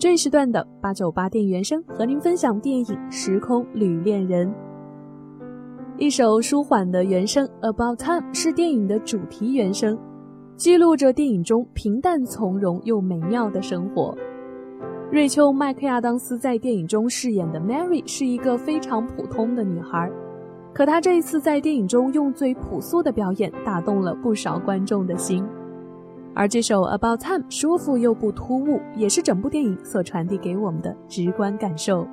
这一时段的八九八电影原声和您分享电影《时空旅恋人》。一首舒缓的原声《About Time》是电影的主题原声，记录着电影中平淡从容又美妙的生活。瑞秋·麦克亚当斯在电影中饰演的 Mary 是一个非常普通的女孩，可她这一次在电影中用最朴素的表演打动了不少观众的心。而这首《About Time》舒服又不突兀，也是整部电影所传递给我们的直观感受。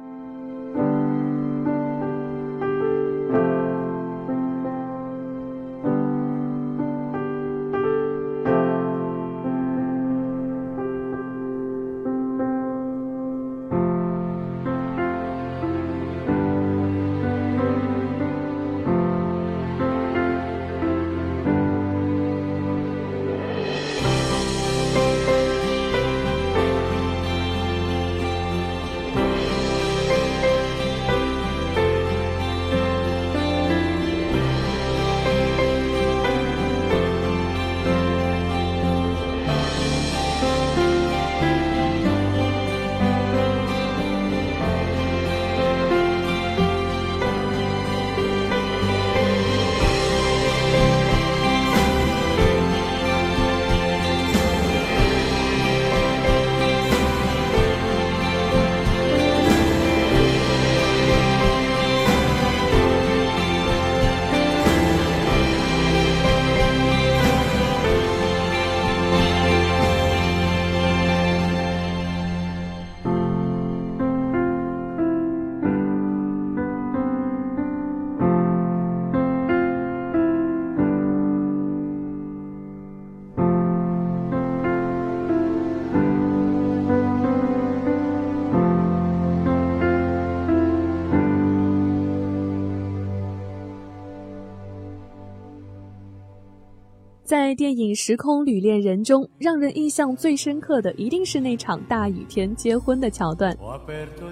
在电影《时空旅恋人》中，让人印象最深刻的一定是那场大雨天结婚的桥段。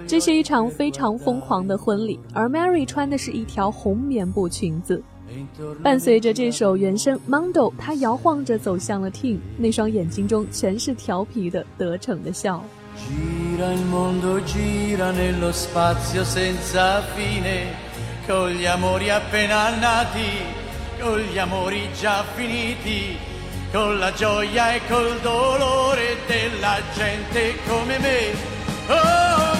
这是一场非常疯狂的婚礼，而 Mary 穿的是一条红棉布裙子。伴随着这首原声，Mondo 她摇晃着走向了 Tim，那双眼睛中全是调皮的得逞的笑。Con gli amori già finiti, con la gioia e col dolore della gente come me. Oh,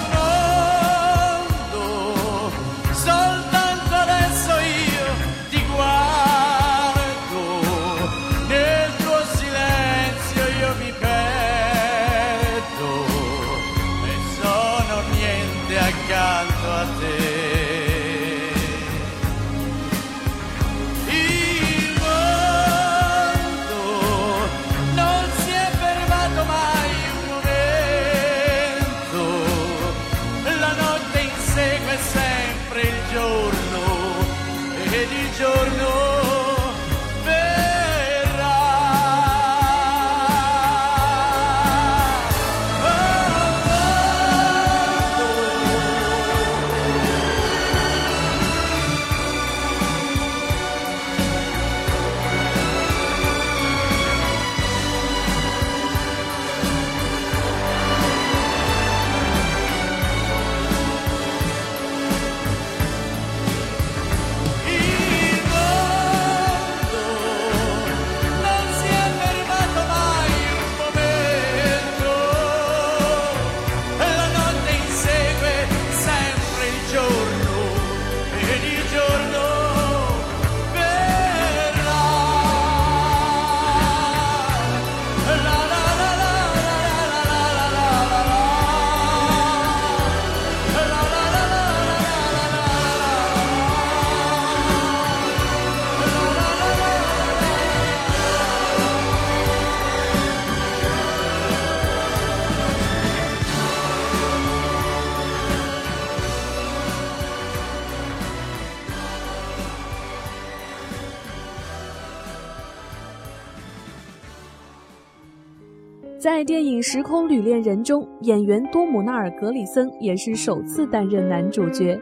在电影《时空旅恋人》中，演员多姆纳尔·格里森也是首次担任男主角。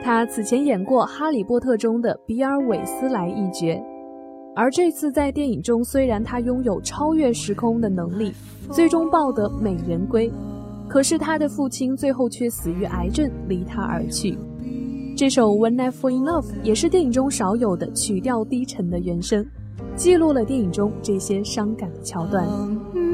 他此前演过《哈利波特》中的比尔·韦斯莱一角，而这次在电影中，虽然他拥有超越时空的能力，最终抱得美人归，可是他的父亲最后却死于癌症，离他而去。这首《When I Fall in Love》也是电影中少有的曲调低沉的原声，记录了电影中这些伤感的桥段。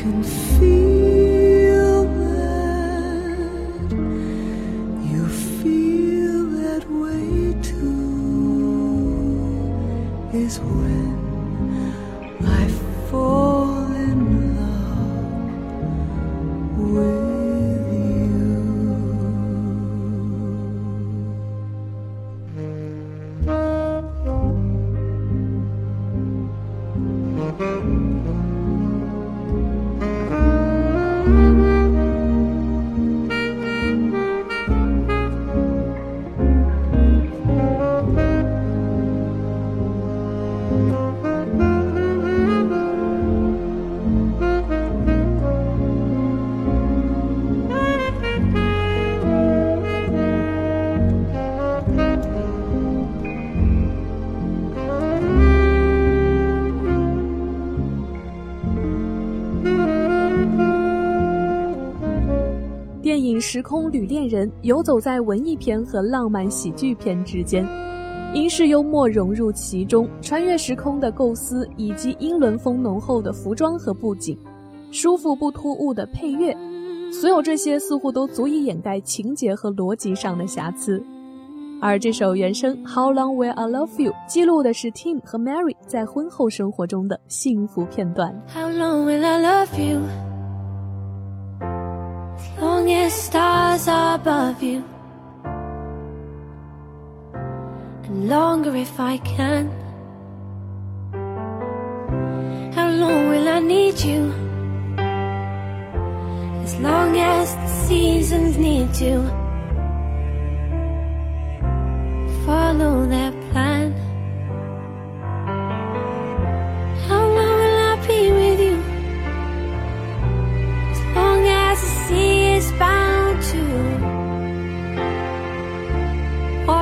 can 电影时空旅恋人》游走在文艺片和浪漫喜剧片之间，英式幽默融入其中，穿越时空的构思以及英伦风浓厚的服装和布景，舒服不突兀的配乐，所有这些似乎都足以掩盖情节和逻辑上的瑕疵。而这首原声《How Long Will I Love You》记录的是 Tim 和 Mary 在婚后生活中的幸福片段。How long will I love you? Stars above you. And longer if I can. How long will I need you? As long as the seasons need to. Follow their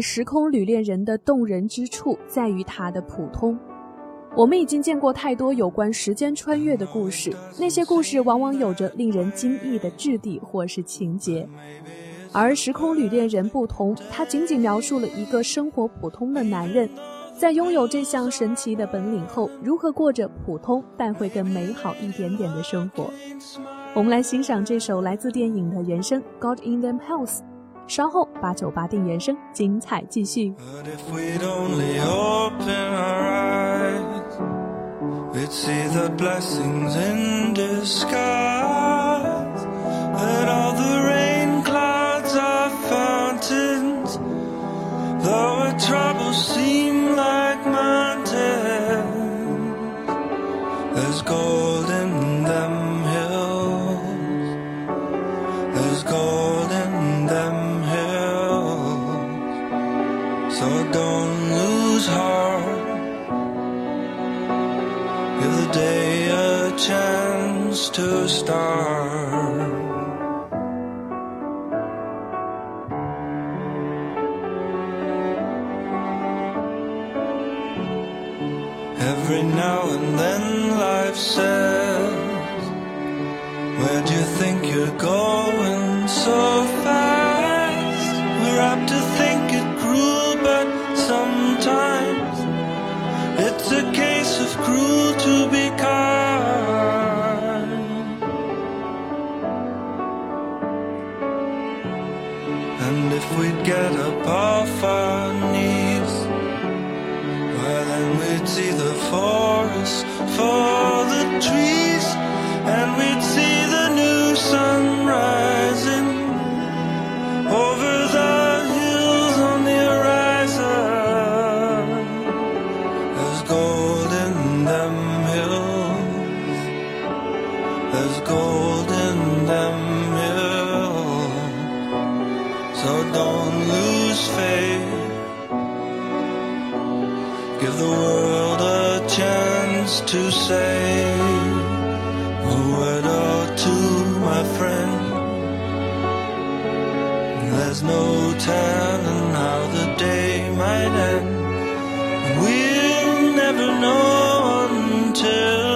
时空旅恋人》的动人之处在于它的普通。我们已经见过太多有关时间穿越的故事，那些故事往往有着令人惊异的质地或是情节。而《时空旅恋人》不同，它仅仅描述了一个生活普通的男人，在拥有这项神奇的本领后，如何过着普通但会更美好一点点的生活。我们来欣赏这首来自电影的原声《God in Them House》。稍后八九八电原声精彩继续。 But if we'd only Give the day a chance to start. There's gold in them hills. So don't lose faith. Give the world a chance to say a word or two, my friend. There's no telling how the day might end. We'll never know until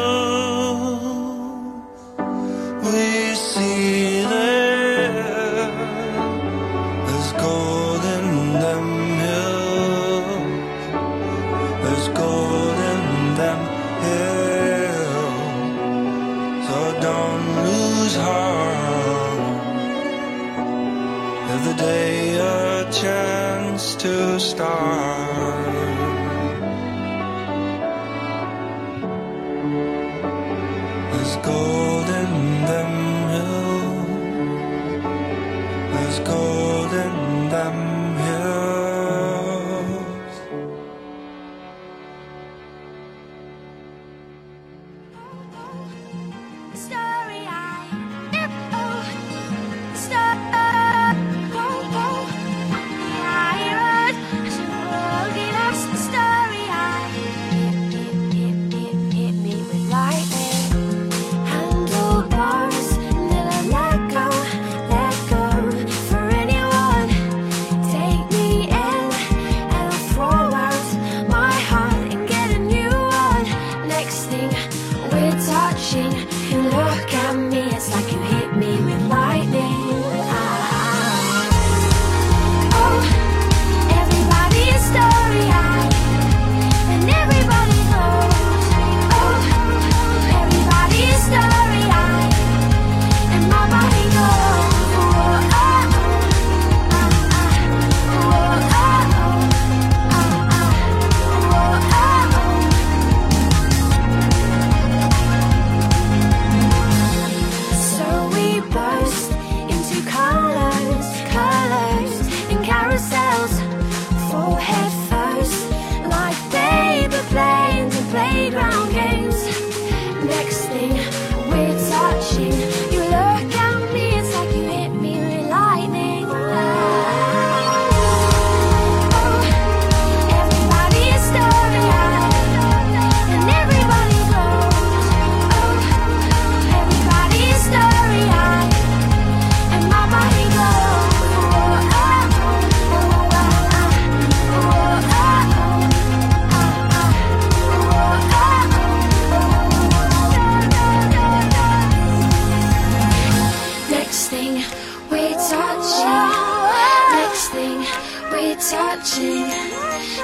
touching.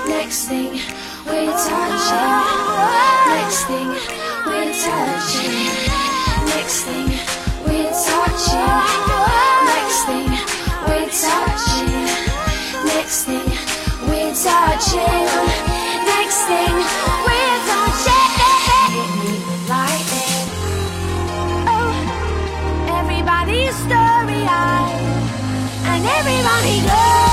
Next thing, we're touching. Next thing, we're touching. Next thing, we're touching. Next thing, we're touching. Next thing, we're touching. Oh, everybody's story eyed, and everybody goes.